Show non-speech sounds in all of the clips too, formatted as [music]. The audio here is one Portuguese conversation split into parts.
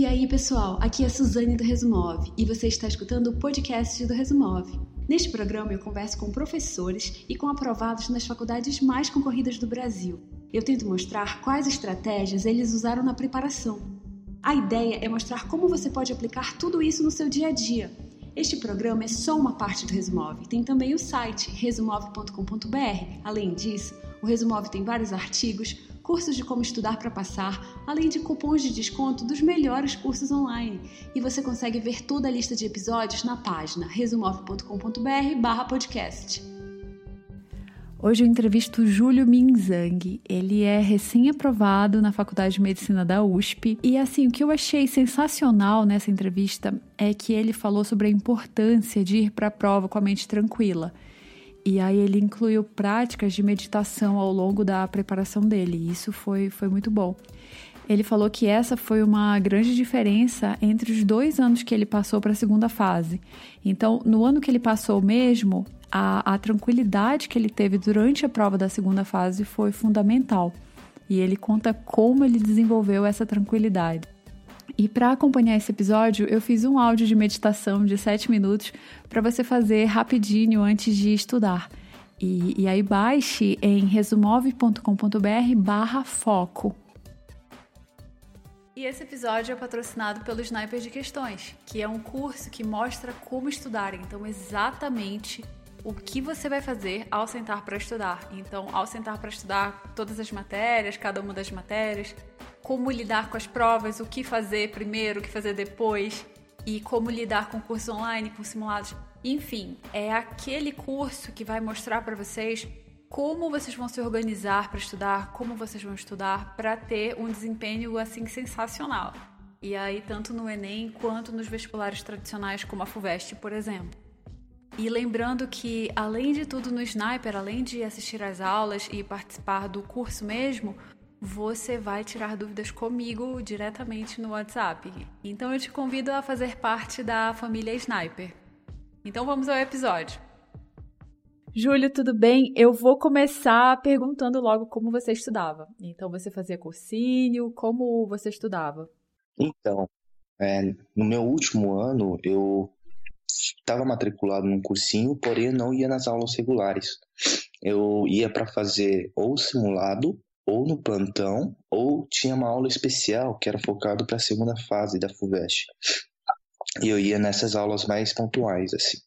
E aí, pessoal, aqui é Suzane do Resumove e você está escutando o podcast do Resumove. Neste programa eu converso com professores e com aprovados nas faculdades mais concorridas do Brasil. Eu tento mostrar quais estratégias eles usaram na preparação. A ideia é mostrar como você pode aplicar tudo isso no seu dia a dia. Este programa é só uma parte do Resumove. Tem também o site resumove.com.br. Além disso, o Resumove tem vários artigos, cursos de como estudar para passar, além de cupons de desconto dos melhores cursos online. E você consegue ver toda a lista de episódios na página resumove.com.br/podcast. Hoje eu entrevisto Júlio Minzang. Ele é recém-aprovado na Faculdade de Medicina da USP. E assim, o que eu achei sensacional nessa entrevista é que ele falou sobre a importância de ir para a prova com a mente tranquila. E aí ele incluiu práticas de meditação ao longo da preparação dele. E isso foi, foi muito bom. Ele falou que essa foi uma grande diferença entre os dois anos que ele passou para a segunda fase. Então, no ano que ele passou mesmo, a, a tranquilidade que ele teve durante a prova da segunda fase foi fundamental. E ele conta como ele desenvolveu essa tranquilidade. E para acompanhar esse episódio, eu fiz um áudio de meditação de 7 minutos para você fazer rapidinho antes de estudar. E, e aí baixe em resumove.com.br barra foco. E esse episódio é patrocinado pelo Sniper de Questões, que é um curso que mostra como estudar, então exatamente o que você vai fazer ao sentar para estudar. Então, ao sentar para estudar todas as matérias, cada uma das matérias, como lidar com as provas, o que fazer primeiro, o que fazer depois e como lidar com cursos online, com simulados. Enfim, é aquele curso que vai mostrar para vocês como vocês vão se organizar para estudar, como vocês vão estudar para ter um desempenho assim sensacional. E aí tanto no ENEM quanto nos vestibulares tradicionais como a FUVEST, por exemplo. E lembrando que além de tudo no Sniper, além de assistir às aulas e participar do curso mesmo, você vai tirar dúvidas comigo diretamente no WhatsApp. Então eu te convido a fazer parte da família Sniper. Então vamos ao episódio. Júlio, tudo bem? Eu vou começar perguntando logo como você estudava. Então, você fazia cursinho? Como você estudava? Então, é, no meu último ano, eu estava matriculado num cursinho, porém não ia nas aulas regulares. Eu ia para fazer ou simulado, ou no plantão, ou tinha uma aula especial que era focado para a segunda fase da FUVEST. E eu ia nessas aulas mais pontuais, assim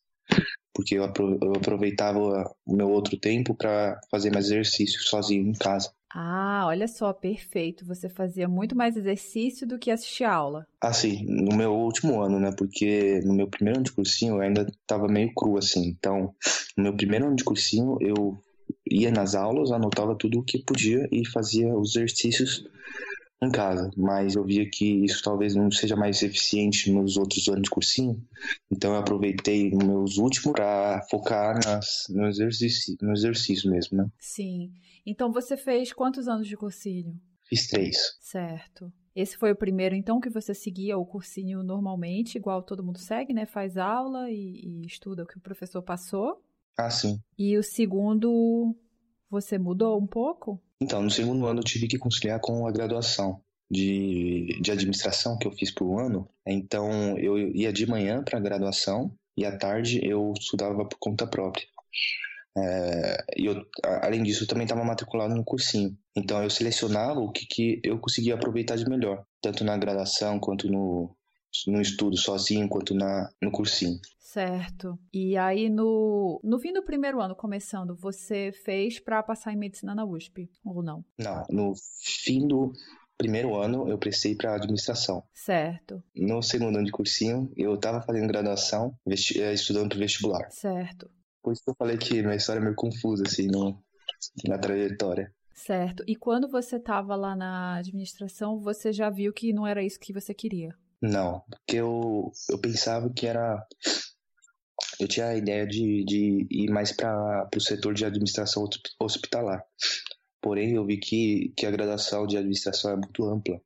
porque eu aproveitava o meu outro tempo para fazer mais exercício sozinho em casa. Ah, olha só, perfeito. Você fazia muito mais exercício do que assistir aula. Ah, sim, no meu último ano, né? Porque no meu primeiro ano de cursinho eu ainda estava meio cru, assim. Então, no meu primeiro ano de cursinho eu ia nas aulas, anotava tudo o que podia e fazia os exercícios em casa, mas eu via que isso talvez não seja mais eficiente nos outros anos de cursinho, então eu aproveitei meus últimos para focar nas, no, exercício, no exercício mesmo, né? Sim. Então você fez quantos anos de cursinho? Fiz três. Certo. Esse foi o primeiro, então, que você seguia o cursinho normalmente, igual todo mundo segue, né? Faz aula e, e estuda o que o professor passou. Ah, sim. E o segundo, você mudou um pouco? Então, no segundo ano eu tive que conciliar com a graduação de, de administração que eu fiz por um ano. Então, eu ia de manhã para a graduação e à tarde eu estudava por conta própria. É, e eu, além disso, eu também estava matriculado no cursinho. Então, eu selecionava o que, que eu conseguia aproveitar de melhor, tanto na graduação quanto no, no estudo sozinho, quanto na, no cursinho. Certo. E aí, no, no fim do primeiro ano, começando, você fez para passar em medicina na USP, ou não? Não, no fim do primeiro ano eu prestei para administração. Certo. No segundo ano de cursinho, eu estava fazendo graduação, eh, estudando para vestibular. Certo. Por isso que eu falei que minha história é meio confusa, assim, no, na trajetória. Certo. E quando você estava lá na administração, você já viu que não era isso que você queria? Não, porque eu, eu pensava que era eu tinha a ideia de, de ir mais para o setor de administração hospitalar. Porém, eu vi que, que a graduação de administração é muito ampla.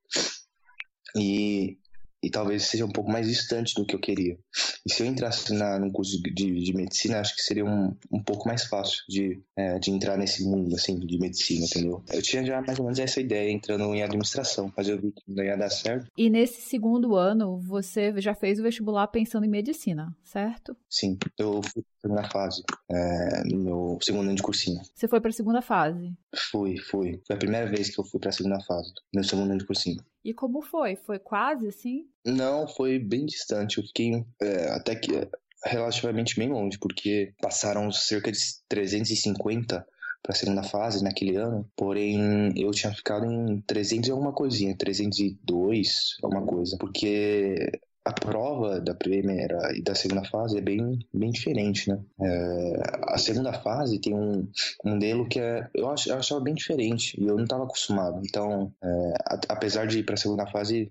E, e talvez seja um pouco mais distante do que eu queria. E se eu entrasse na, no curso de, de, medicina, acho que seria um, um pouco mais fácil de, é, de entrar nesse mundo, assim, de medicina, entendeu? Eu tinha já mais ou menos essa ideia entrando em administração, mas eu vi que não ia dar certo. E nesse segundo ano, você já fez o vestibular pensando em medicina, certo? Sim, eu fui para a segunda fase, é, no meu segundo ano de cursinho. Você foi para a segunda fase? Fui, fui. Foi a primeira vez que eu fui para a segunda fase, no segundo ano de cursinho. E como foi? Foi quase assim? Não, foi bem distante. Eu fiquei é, até que relativamente bem longe, porque passaram cerca de 350 para a segunda fase naquele ano, porém eu tinha ficado em 300 e alguma coisinha, 302, alguma coisa, porque a prova da primeira e da segunda fase é bem, bem diferente, né? É, a segunda fase tem um, um modelo que é, eu, ach, eu achava bem diferente e eu não estava acostumado. Então, é, a, apesar de ir para a segunda fase,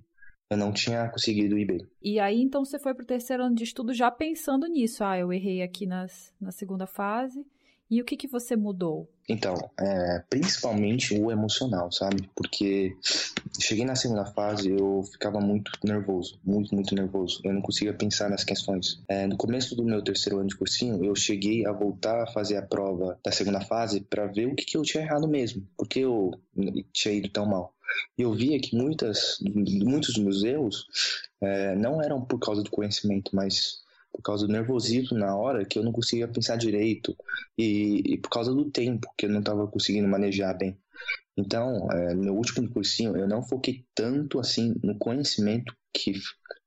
eu não tinha conseguido ir bem. E aí, então, você foi para o terceiro ano de estudo já pensando nisso. Ah, eu errei aqui nas, na segunda fase e o que, que você mudou? Então, é, principalmente o emocional, sabe? Porque cheguei na segunda fase, eu ficava muito nervoso, muito, muito nervoso. Eu não conseguia pensar nas questões. É, no começo do meu terceiro ano de cursinho, eu cheguei a voltar a fazer a prova da segunda fase para ver o que, que eu tinha errado mesmo, porque eu tinha ido tão mal. E eu via que muitas, muitos dos meus erros é, não eram por causa do conhecimento, mas por causa do nervosismo na hora que eu não conseguia pensar direito e, e por causa do tempo que eu não estava conseguindo manejar bem. Então, é, no meu último cursinho, eu não foquei tanto assim no conhecimento que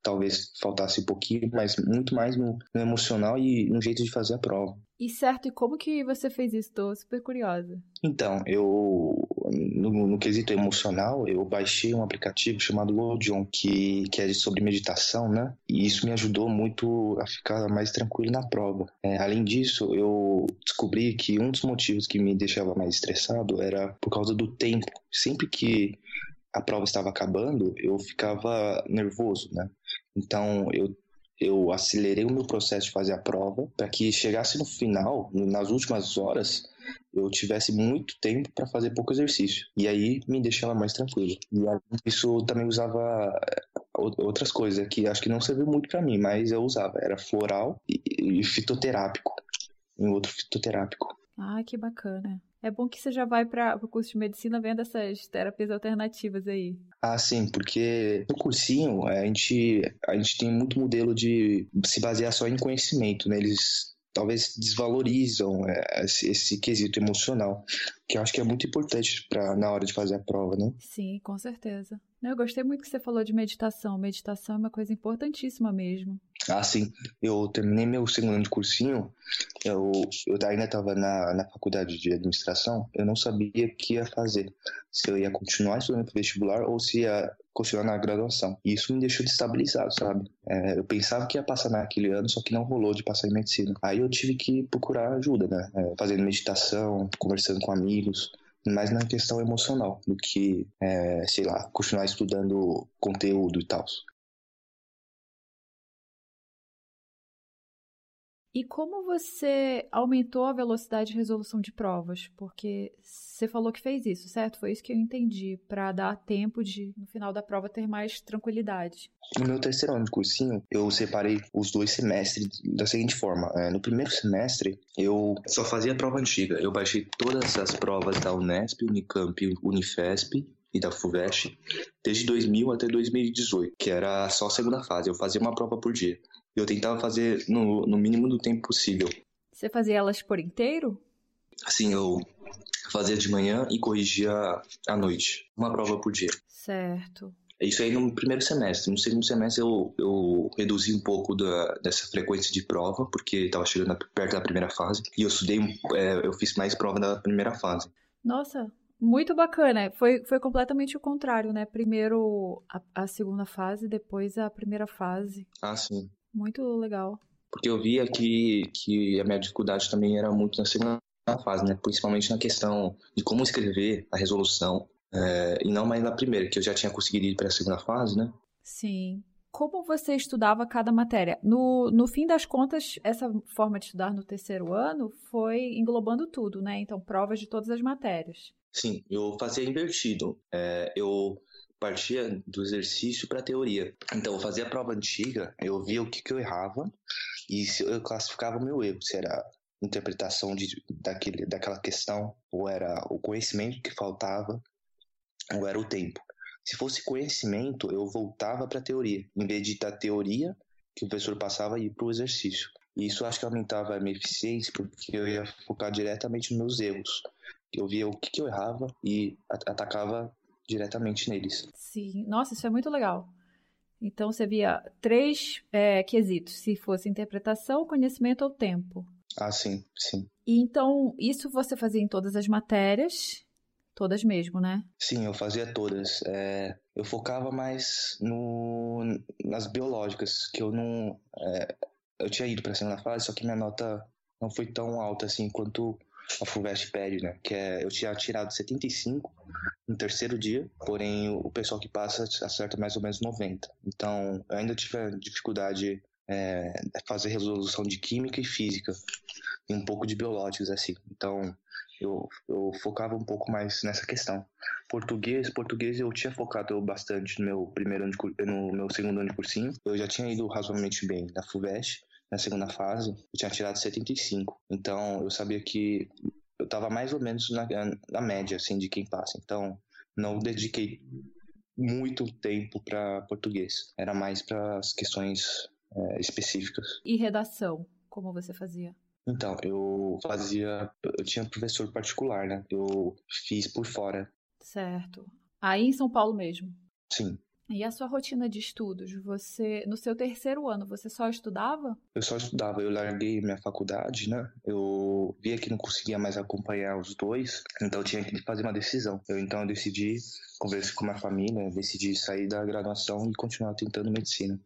talvez faltasse um pouquinho, mas muito mais no, no, emocional e no jeito de fazer a prova. E certo, e como que você fez isso? Estou super curiosa. Então, eu no, no, quesito emocional, eu baixei um aplicativo chamado Godion, que, que é sobre meditação, né? E isso me ajudou muito a ficar mais tranquilo na prova. É, além disso, eu descobri que um dos motivos que me deixava mais estressado era por causa do tempo. Sempre que a prova estava acabando, eu ficava nervoso, né? Então, eu eu acelerei o meu processo de fazer a prova para que chegasse no final, nas últimas horas, eu tivesse muito tempo para fazer pouco exercício. E aí me deixava mais tranquilo. E isso também usava eh, outras coisas que acho que não serviu muito para mim, mas eu usava. Era floral e fitoterápico. E outro fitoterápico. Ah, que bacana. É bom que você já vai para o curso de medicina vendo essas terapias alternativas aí. Ah, sim, porque no cursinho a gente, a gente tem muito modelo de se basear só em conhecimento, né? Eles talvez desvalorizam é, esse, esse, quesito emocional, que eu acho que é muito importante para na hora de fazer a prova, né? Sim, com certeza. Eu gostei muito que você falou de meditação. Meditação é uma coisa importantíssima mesmo. Ah, sim. Eu terminei meu segundo ano de cursinho, eu, eu ainda estava na, na faculdade de administração, eu não sabia o que ia fazer. Se eu ia continuar estudando para vestibular ou se ia continuar na graduação. E isso me deixou destabilizado, sabe? É, eu pensava que ia passar naquele ano, só que não rolou de passar em medicina. Aí eu tive que procurar ajuda, né? É, fazendo meditação, conversando com amigos mais na questão emocional do que, é, sei lá, continuar estudando conteúdo e tal. E como você aumentou a velocidade de resolução de provas? Porque você falou que fez isso, certo? Foi isso que eu entendi, para dar tempo de, no final da prova, ter mais tranquilidade. No meu terceiro ano de cursinho, eu separei os dois semestres da seguinte forma. É, no primeiro semestre, eu só fazia prova antiga. Eu baixei todas as provas da Unesp, Unicamp, Unifesp e da FUVEST desde 2000 até 2018, que era só a segunda fase. Eu fazia uma prova por dia. Eu tentava fazer no, no mínimo do tempo possível. Você fazia elas por inteiro? Sim, eu fazia de manhã e corrigia à noite. Uma prova por dia. Certo. Isso aí no primeiro semestre. No segundo semestre eu, eu reduzi um pouco da, dessa frequência de prova, porque estava chegando perto da primeira fase. E eu estudei, é, eu fiz mais prova da primeira fase. Nossa, muito bacana. Foi, foi completamente o contrário, né? Primeiro a, a segunda fase, depois a primeira fase. Ah, sim. Muito legal. Porque eu via que, que a minha dificuldade também era muito na segunda fase, né? Principalmente na questão de como escrever a resolução. É, e não mais na primeira, que eu já tinha conseguido ir para a segunda fase, né? Sim. como você estudava cada matéria? No, no fim das contas, essa forma de estudar no terceiro ano foi englobando tudo, né? Então, provas de todas as matérias. Sim, eu fazia invertido. É, eu partia do exercício para a teoria. Então, eu fazia a prova antiga, eu via o que, que eu errava e eu classificava o meu erro, se era interpretação de, daquele, daquela questão, ou era o conhecimento que faltava, ou era o tempo. Se fosse conhecimento, eu voltava para a teoria, em vez de da teoria que o professor passava e ir para o exercício. E isso acho que aumentava a minha eficiência, porque eu ia focar diretamente nos meus erros. Eu via o que, que eu errava e atacava diretamente neles. Sim, nossa, isso é muito legal. Então você via três é, quesitos, se fosse interpretação, conhecimento ou tempo. Ah, sim, sim. E então, isso você fazia em todas as matérias? Todas mesmo, né? Sim, eu fazia todas. É, eu focava mais no, nas biológicas, que eu não. É, eu tinha ido para a segunda fase, só que minha nota não foi tão alta assim quanto a FUVEST pede, né? Que é, eu tinha tirado 75 no terceiro dia, porém o pessoal que passa acerta mais ou menos 90. Então, eu ainda tive dificuldade é, fazer resolução de química e física e um pouco de biológicos assim. Então eu, eu focava um pouco mais nessa questão. Português, português eu tinha focado bastante no meu primeiro ano de, no meu segundo ano de cursinho. Eu já tinha ido razoavelmente bem na FUVEST, na segunda fase, eu tinha tirado 75. Então eu sabia que eu estava mais ou menos na, na média assim de quem passa. Então não dediquei muito tempo para português. Era mais para as questões é, específicas. E redação, como você fazia? Então, eu fazia. Eu tinha professor particular, né? Eu fiz por fora. Certo. Aí em São Paulo mesmo? Sim. E a sua rotina de estudos? Você, no seu terceiro ano, você só estudava? Eu só estudava. Eu larguei minha faculdade, né? Eu via que não conseguia mais acompanhar os dois, então eu tinha que fazer uma decisão. Eu então eu decidi, conversei com a minha família, decidi sair da graduação e continuar tentando medicina.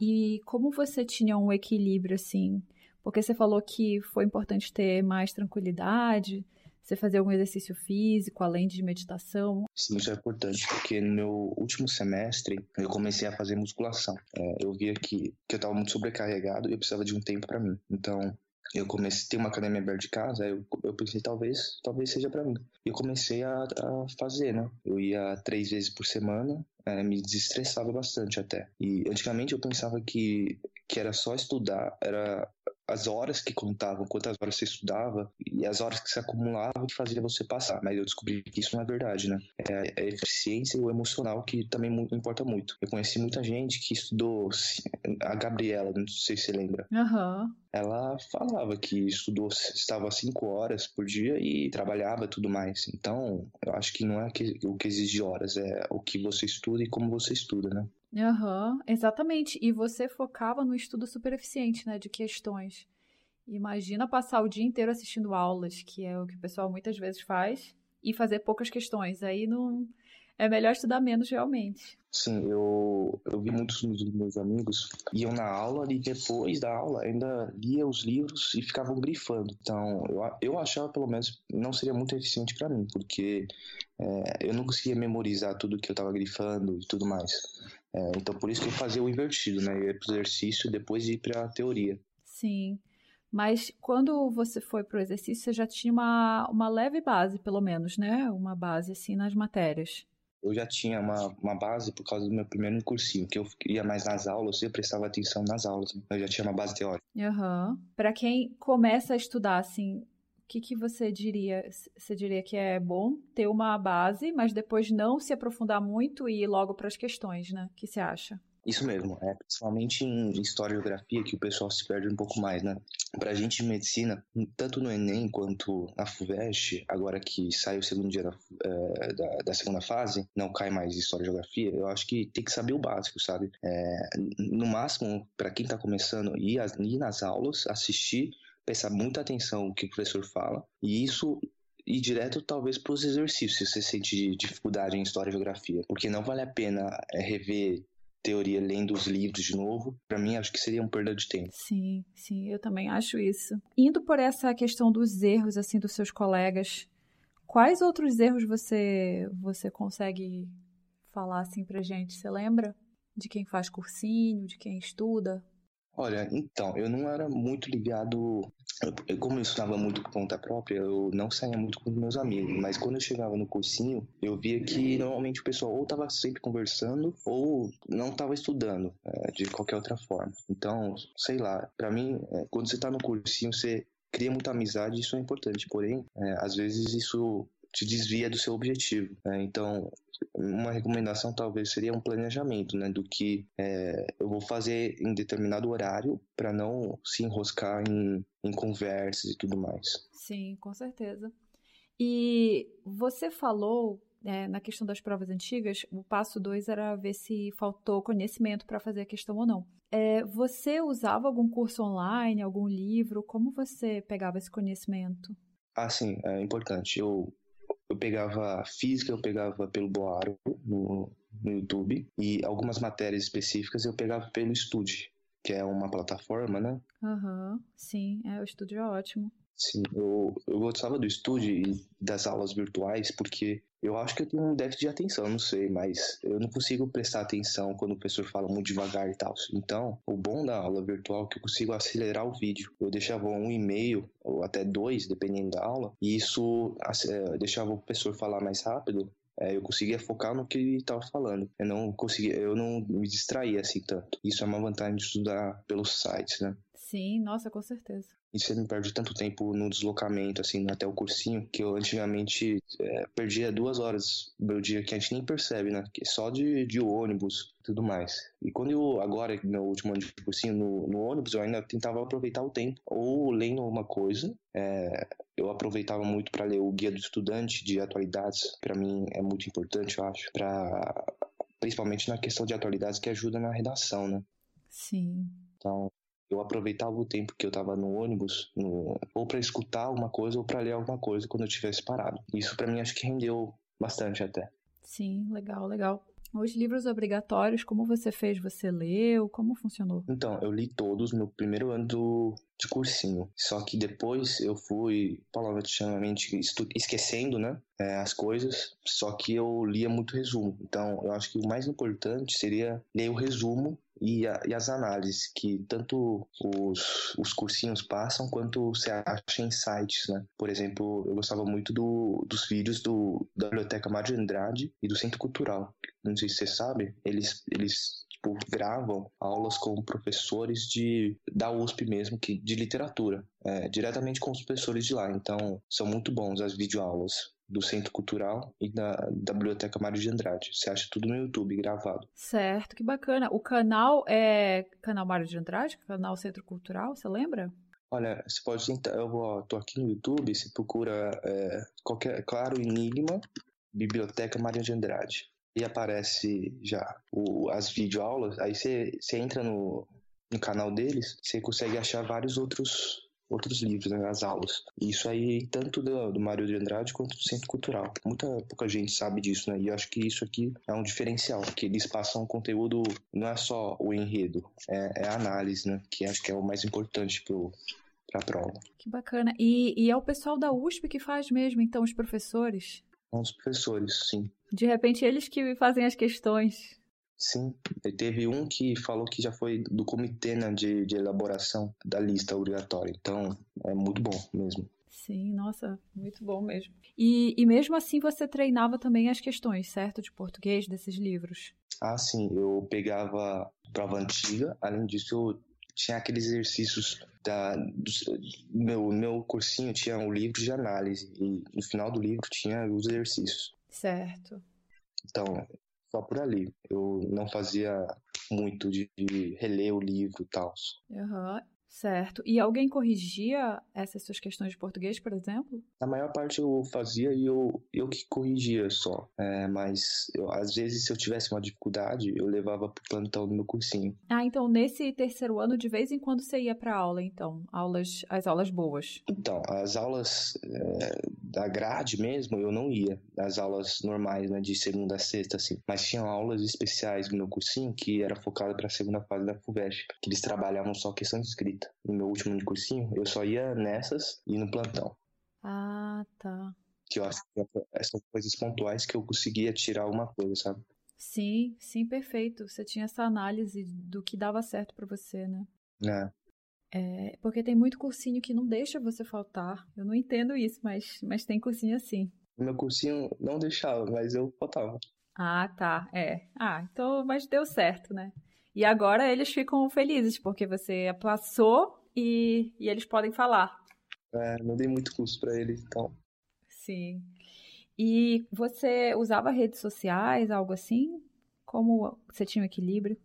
E como você tinha um equilíbrio assim? Porque você falou que foi importante ter mais tranquilidade, você fazer algum exercício físico, além de meditação? Sim, isso é importante, porque no meu último semestre eu comecei a fazer musculação. É, eu via que, que eu estava muito sobrecarregado e eu precisava de um tempo para mim. Então, eu comecei a ter uma academia aberta de casa, eu, eu pensei, talvez, talvez seja para mim. E eu comecei a, a, fazer, né? Eu ia três vezes por semana, é, me desestressava bastante até. E antigamente eu pensava que, que era só estudar, era as horas que contavam, quantas horas você estudava e as horas que se acumulavam que fazia você passar. Mas eu descobri que isso não é verdade, né? É a eficiência e o emocional que também importa muito. Eu conheci muita gente que estudou, a Gabriela, não sei se você lembra. Uhum. Ela falava que estudou, estava cinco horas por dia e trabalhava tudo mais. Então, eu acho que não é o que exige horas, é o que você estuda e como você estuda, né? Uhum, exatamente. E você focava no estudo super eficiente, né, de questões. Imagina passar o dia inteiro assistindo aulas, que é o que o pessoal muitas vezes faz, e fazer poucas questões. Aí não é melhor estudar menos realmente. Sim, eu, eu vi muitos dos meus amigos iam na aula e depois da aula ainda lia os livros e ficavam grifando. Então, eu, eu achava pelo menos não seria muito eficiente para mim, porque é, eu não conseguia memorizar tudo que eu estava grifando e tudo mais. É, então, por isso que eu fazia o invertido, né? Eu ia para o exercício depois de ir para a teoria. Sim. Mas quando você foi para o exercício, você já tinha uma, uma leve base, pelo menos, né? Uma base, assim, nas matérias. Eu já tinha uma, uma base por causa do meu primeiro cursinho, que eu ia mais nas aulas, eu prestava atenção nas aulas. Né? Eu já tinha uma base teórica. Aham. Uhum. Para quem começa a estudar, assim, que, que você diria? Você diria que é bom ter uma base, mas depois não se aprofundar muito e ir logo para as questões, né? O que você acha? Isso mesmo, é principalmente em história e geografia que o pessoal se perde um pouco mais, né? Pra gente de medicina, tanto no Enem quanto na FUVEST, agora que sai o segundo dia da, é, da, da, segunda fase, não cai mais história e geografia, eu acho que tem que saber o básico, sabe? É, no máximo, para quem tá começando, ir, ir nas aulas, assistir prestar muita atenção no que o professor fala, e isso ir direto talvez para os exercícios, se você sente dificuldade em história e geografia, porque não vale a pena é, rever teoria lendo os livros de novo. Para mim, acho que seria um perda de tempo. Sim, sim, eu também acho isso. Indo por essa questão dos erros assim dos seus colegas, Quais outros erros você você consegue falar assim pra gente? Você lembra de quem faz cursinho, de quem estuda? Olha, então, eu não era muito ligado. Eu, como eu estudava muito por conta própria, eu não saía muito com meus amigos. Mas quando eu chegava no cursinho, eu via que normalmente o pessoal ou estava sempre conversando ou não estava estudando é, de qualquer outra forma. Então, sei lá, para mim, é, quando você está no cursinho, você cria muita amizade, isso é importante. Porém, é, às vezes isso te desvia do seu objetivo. Né? Então, uma recomendação talvez seria um planejamento, né, do que é, eu vou fazer em determinado horário para não se enroscar em, em conversas e tudo mais. Sim, com certeza. E você falou é, na questão das provas antigas, o passo 2 era ver se faltou conhecimento para fazer a questão ou não. É, você usava algum curso online, algum livro? Como você pegava esse conhecimento? Ah, sim, é importante. Eu eu pegava física, eu pegava pelo Boaro no, no YouTube e algumas matérias específicas eu pegava pelo Study, que é uma plataforma, né? Aham, uhum, sim, é, o Study é ótimo. Sim, eu, eu gostava do estúdio e das aulas virtuais porque eu acho que eu tenho um déficit de atenção, não sei, mas eu não consigo prestar atenção quando o professor fala muito devagar e tal. Então, o bom da aula virtual é que eu consigo acelerar o vídeo. Eu deixava um e-mail ou até dois, dependendo da aula, e isso é, deixava o professor falar mais rápido é, eu conseguia focar no que ele estava falando. Eu não conseguia, eu não me distraía assim tanto. Isso é uma vantagem de estudar pelos sites, né? Sim, nossa, com certeza. E você não perde tanto tempo no deslocamento, assim, até o cursinho, que eu antigamente é, perdia duas horas do meu dia que a gente nem percebe, né? Que só de, de ônibus e tudo mais. E quando eu, agora, no último ano de cursinho, no, no ônibus, eu ainda tentava aproveitar o tempo, ou lendo alguma coisa. É, eu aproveitava muito para ler o Guia do Estudante de Atualidades, para mim é muito importante, eu acho, para principalmente na questão de atualidades que ajuda na redação, né? Sim. Então, eu aproveitava o tempo que eu estava no ônibus, no, ou para escutar alguma coisa ou para ler alguma coisa quando eu tivesse parado. Isso para mim acho que rendeu bastante até. Sim, legal, legal. Os livros obrigatórios, como você fez? Você leu? Como funcionou? Então, eu li todos no primeiro ano do, de cursinho. Só que depois eu fui paulatinamente esquecendo, né? É, as coisas. Só que eu lia muito resumo. Então, eu acho que o mais importante seria ler o resumo e, a, e, as análises que tanto os, os cursinhos passam quanto você acha em sites, né? Por exemplo, eu gostava muito do, dos vídeos do, da Biblioteca Mário Andrade e do Centro Cultural. Não sei se você sabe, eles, eles tipo, gravam aulas com professores de, da USP mesmo, que, de literatura, é, diretamente com os professores de lá. Então, são muito bons as videoaulas do Centro Cultural e da, da Biblioteca Mário de Andrade. Você acha tudo no YouTube gravado. Certo, que bacana. O canal é canal Mário de Andrade, canal Centro Cultural, você lembra? Olha, você pode tentar. Eu vou, tô aqui no YouTube, você procura é, qualquer, claro, Enigma, Biblioteca Mário de Andrade. E aparece já o, as videoaulas, aí você, entra no, no canal deles, você consegue achar vários outros outros livros, né, as aulas. Isso aí, tanto do, do Mário de Andrade quanto do Centro Cultural. Muita pouca gente sabe disso, né? E eu acho que isso aqui é um diferencial, que eles passam conteúdo, não é só o enredo, é, é a análise, né? Que acho que é o mais importante pro, pra prova. Que bacana. E, e é o pessoal da USP que faz mesmo, então, os professores? São os professores, sim. De repente, eles que fazem as questões. Sim, teve um que falou que já foi do comitê né, de, de elaboração da lista obrigatória. Então, é muito bom mesmo. Sim, nossa, muito bom mesmo. E, e mesmo assim você treinava também as questões, certo? De português desses livros. Ah, sim, eu pegava prova antiga, além disso eu tinha aqueles exercícios da do, meu meu cursinho tinha um livro de análise e no final do livro tinha os exercícios. Certo. Então, só por ali. Eu não fazia muito de, de reler o livro e tal. Uhum. Certo. E alguém corrigia essas suas questões de português, por exemplo? A maior parte eu fazia e eu, eu que corrigia só. É, mas eu, às vezes, se eu tivesse uma dificuldade, eu levava pro plantão no meu cursinho. Ah, então nesse terceiro ano, de vez em quando você ia pra aula, então? Aulas, as aulas boas? Então, as aulas é, da grade mesmo, eu não ia. As aulas normais, né, de segunda a sexta, assim. Mas tinham aulas especiais no meu cursinho que era focada para a segunda fase da FUVEST, que eles trabalhavam só questão de escrita no meu último ano de cursinho, eu só ia nessas e no plantão. Ah, tá. Que eu acho que são coisas pontuais que eu conseguia tirar uma coisa, sabe? Sim, sim, perfeito. Você tinha essa análise do que dava certo para você, né? É. É, porque tem muito cursinho que não deixa você faltar. Eu não entendo isso, mas, mas tem cursinho assim. Meu cursinho não deixava, mas eu faltava. Ah, tá. É. Ah, então, mas deu certo, né? E agora eles ficam felizes, porque você passou e, e eles podem falar. É, não dei muito curso para eles, então. Sim. E você usava redes sociais, algo assim? Como você tinha um equilíbrio?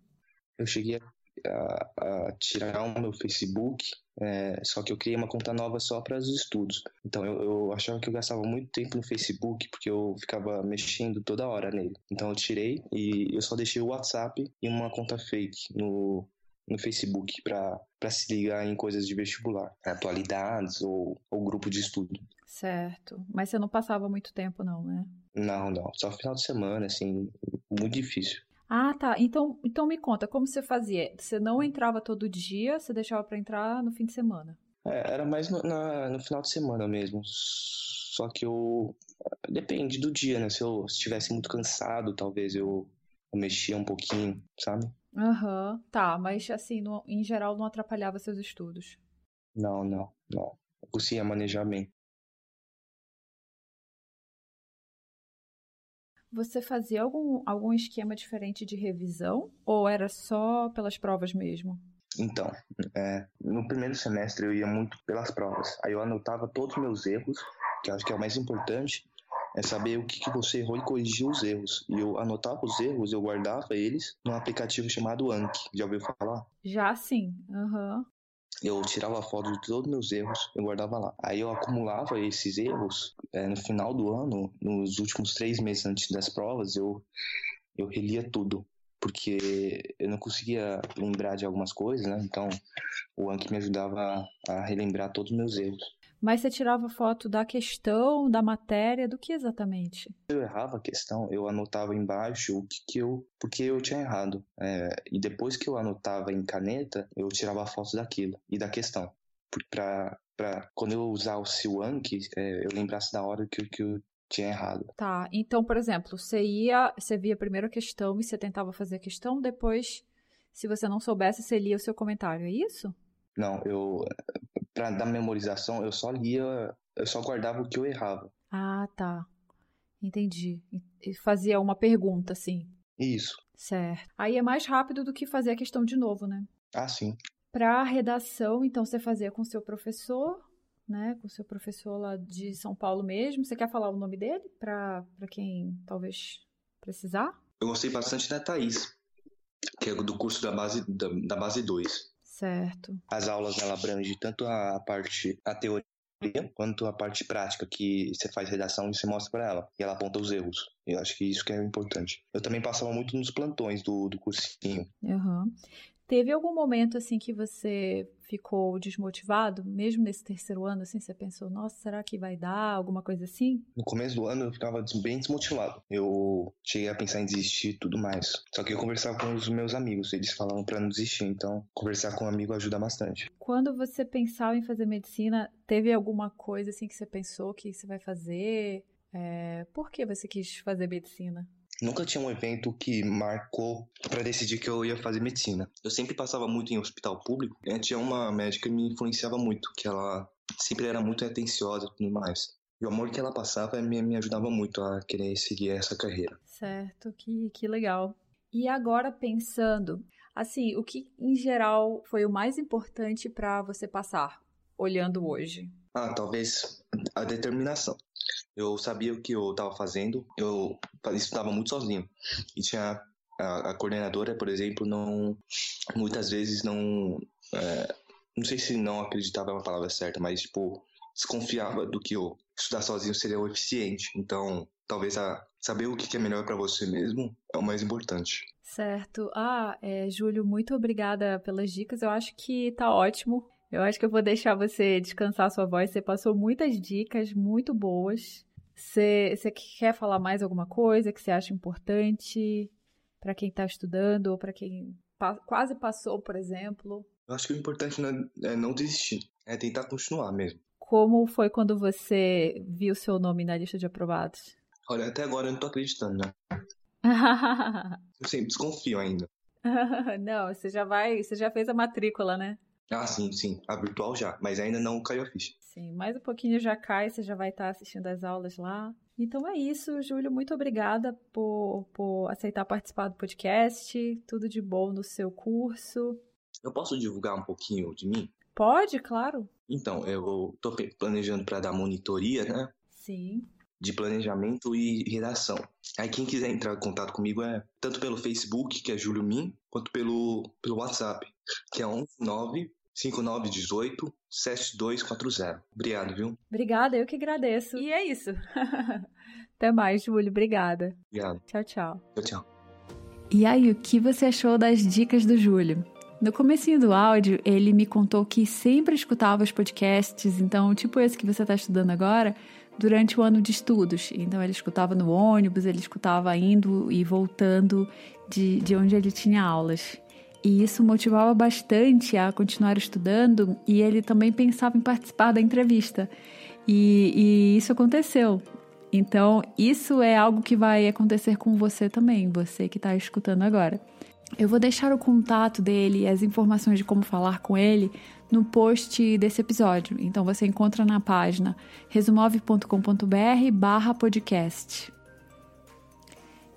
Eu cheguei a, a tirar o meu Facebook, é, só que eu criei uma conta nova só para os estudos. Então eu, eu, achava que eu gastava muito tempo no Facebook, porque eu ficava mexendo toda hora nele. Então eu tirei e eu só deixei o WhatsApp e uma conta fake no, no Facebook para se ligar em coisas de vestibular, atualidades ou, ou grupo de estudo. Certo. Mas você não passava muito tempo, não, né? Não, não. Só final de semana, assim, muito difícil. Ah, tá. Então, então me conta, como você fazia? Você não entrava todo dia, você deixava para entrar no fim de semana? É, era mais no, na, no final de semana mesmo. Só que eu. Depende do dia, né? Se eu estivesse muito cansado, talvez eu, eu mexia um pouquinho, sabe? Aham, uhum, tá. Mas assim, no, em geral não atrapalhava seus estudos? Não, não, não. Eu conseguia manejar bem. Você fazia algum, algum esquema diferente de revisão ou era só pelas provas mesmo? Então, é, no primeiro semestre eu ia muito pelas provas. Aí eu anotava todos os meus erros, que acho que é o mais importante, é saber o que, que você errou e corrigir os erros. E eu anotava os erros, eu guardava eles num aplicativo chamado Anki. Já ouviu falar? Já sim. Uhum eu tirava foto de todos os meus erros, eu guardava lá. Aí eu acumulava esses erros é, no final do ano, nos últimos três meses antes das provas, eu, eu relia tudo. Porque eu não conseguia lembrar de algumas coisas, né? Então o Anki me ajudava a relembrar todos os meus erros. Mas você tirava foto da questão, da matéria, do que exatamente? Eu errava a questão, eu anotava embaixo o que, que eu. porque eu tinha errado. É, e depois que eu anotava em caneta, eu tirava foto daquilo e da questão. Pra, pra quando eu usar o Siwank, é, eu lembrasse da hora que, que eu tinha errado. Tá, então, por exemplo, você ia, você via primeiro a questão e você tentava fazer a questão, depois, se você não soubesse, você lia o seu comentário, é isso? Não, eu para da memorização eu só lia, eu só guardava o que eu errava. Ah, tá. Entendi. E fazia uma pergunta, assim. Isso. Certo. Aí é mais rápido do que fazer a questão de novo, né? Ah, sim. Para redação, então você fazia com seu professor, né? Com seu professor lá de São Paulo mesmo. Você quer falar o nome dele para quem talvez precisar? Eu gostei bastante da Thaís, que é do curso da base da, da base 2. Certo. As aulas ela abrange tanto a parte a teoria quanto a parte prática que você faz redação e você mostra para ela e ela aponta os erros. Eu acho que isso que é importante. Eu também passava muito nos plantões do, do cursinho. Uhum. Teve algum momento assim que você ficou desmotivado, mesmo nesse terceiro ano, assim, você pensou, nossa, será que vai dar alguma coisa assim? No começo do ano eu ficava bem desmotivado. Eu cheguei a pensar em desistir e tudo mais. Só que eu conversava com os meus amigos, eles falavam para não desistir, então conversar com um amigo ajuda bastante. Quando você pensava em fazer medicina, teve alguma coisa assim que você pensou que você vai fazer? É... Por que você quis fazer medicina? Nunca tinha um evento que marcou para decidir que eu ia fazer medicina. Eu sempre passava muito em hospital público. E tinha uma médica que me influenciava muito, que ela sempre era muito atenciosa e tudo mais. E o amor que ela passava me, me ajudava muito a querer seguir essa carreira. Certo, que, que legal. E agora pensando, assim, o que em geral foi o mais importante para você passar, olhando hoje? Ah, talvez a determinação. Eu sabia o que eu estava fazendo, eu estudava muito sozinho. E tinha a, a, coordenadora, por exemplo, não muitas vezes não é, não sei se não acreditava é uma palavra certa, mas tipo desconfiava do que eu estudar sozinho seria o eficiente. Então, talvez a, saber o que é melhor para você mesmo é o mais importante. Certo. Ah, é, Júlio, muito obrigada pelas dicas. Eu acho que tá ótimo. Eu acho que eu vou deixar você descansar sua voz. Você passou muitas dicas muito boas. Você, você quer falar mais alguma coisa que você acha importante para quem está estudando ou para quem pa quase passou, por exemplo? Eu acho que o importante não é, é não desistir, é tentar continuar mesmo. como foi quando você viu seu nome na lista de aprovados? Olha, até agora eu não tô acreditando, né? [laughs] eu sempre desconfio ainda. [laughs] não, você já vai, você já fez a matrícula, né? Ah, sim, sim. A virtual já, mas ainda não caiu a ficha. Sim, mais um pouquinho já cai, você já vai estar assistindo as aulas lá. Então é isso, Júlio. Muito obrigada por, por aceitar participar do podcast. Tudo de bom no seu curso. Eu posso divulgar um pouquinho de mim? Pode, claro. Então, eu estou planejando para dar monitoria, né? Sim. De planejamento e redação. Aí quem quiser entrar em contato comigo é tanto pelo Facebook, que é Júlio Min, quanto pelo, pelo WhatsApp, que é 119 5918 7240. Obrigado, viu? Obrigada, eu que agradeço. E é isso. [laughs] Até mais, Júlio. Obrigada. Obrigado. Tchau, tchau. Tchau, tchau. E aí, o que você achou das dicas do Júlio? No comecinho do áudio, ele me contou que sempre escutava os podcasts, então, tipo esse que você está estudando agora, durante o ano de estudos. Então, ele escutava no ônibus, ele escutava indo e voltando de, de onde ele tinha aulas. E isso motivava bastante a continuar estudando e ele também pensava em participar da entrevista. E, e isso aconteceu. Então, isso é algo que vai acontecer com você também, você que está escutando agora. Eu vou deixar o contato dele e as informações de como falar com ele no post desse episódio. Então você encontra na página resumove.com.br barra podcast.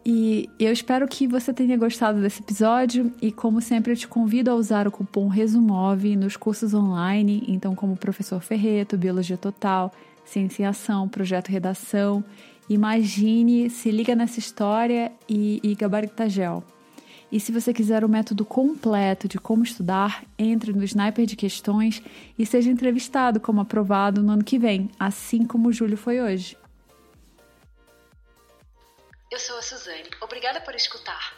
E eu espero que você tenha gostado desse episódio e como sempre eu te convido a usar o cupom RESUMOVE nos cursos online, então como Professor Ferreto, Biologia Total, Ciência em Ação, Projeto Redação. Imagine, se liga nessa história e, e gabarita gel. E se você quiser o método completo de como estudar, entre no Sniper de Questões e seja entrevistado como aprovado no ano que vem, assim como o Júlio foi hoje. Eu sou a Suzane. Obrigada por escutar.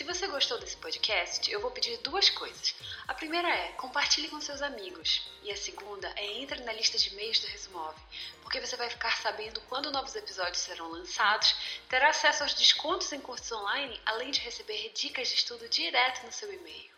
Se você gostou desse podcast, eu vou pedir duas coisas. A primeira é compartilhe com seus amigos. E a segunda é entre na lista de e-mails do Resumove, porque você vai ficar sabendo quando novos episódios serão lançados, terá acesso aos descontos em cursos online, além de receber dicas de estudo direto no seu e-mail.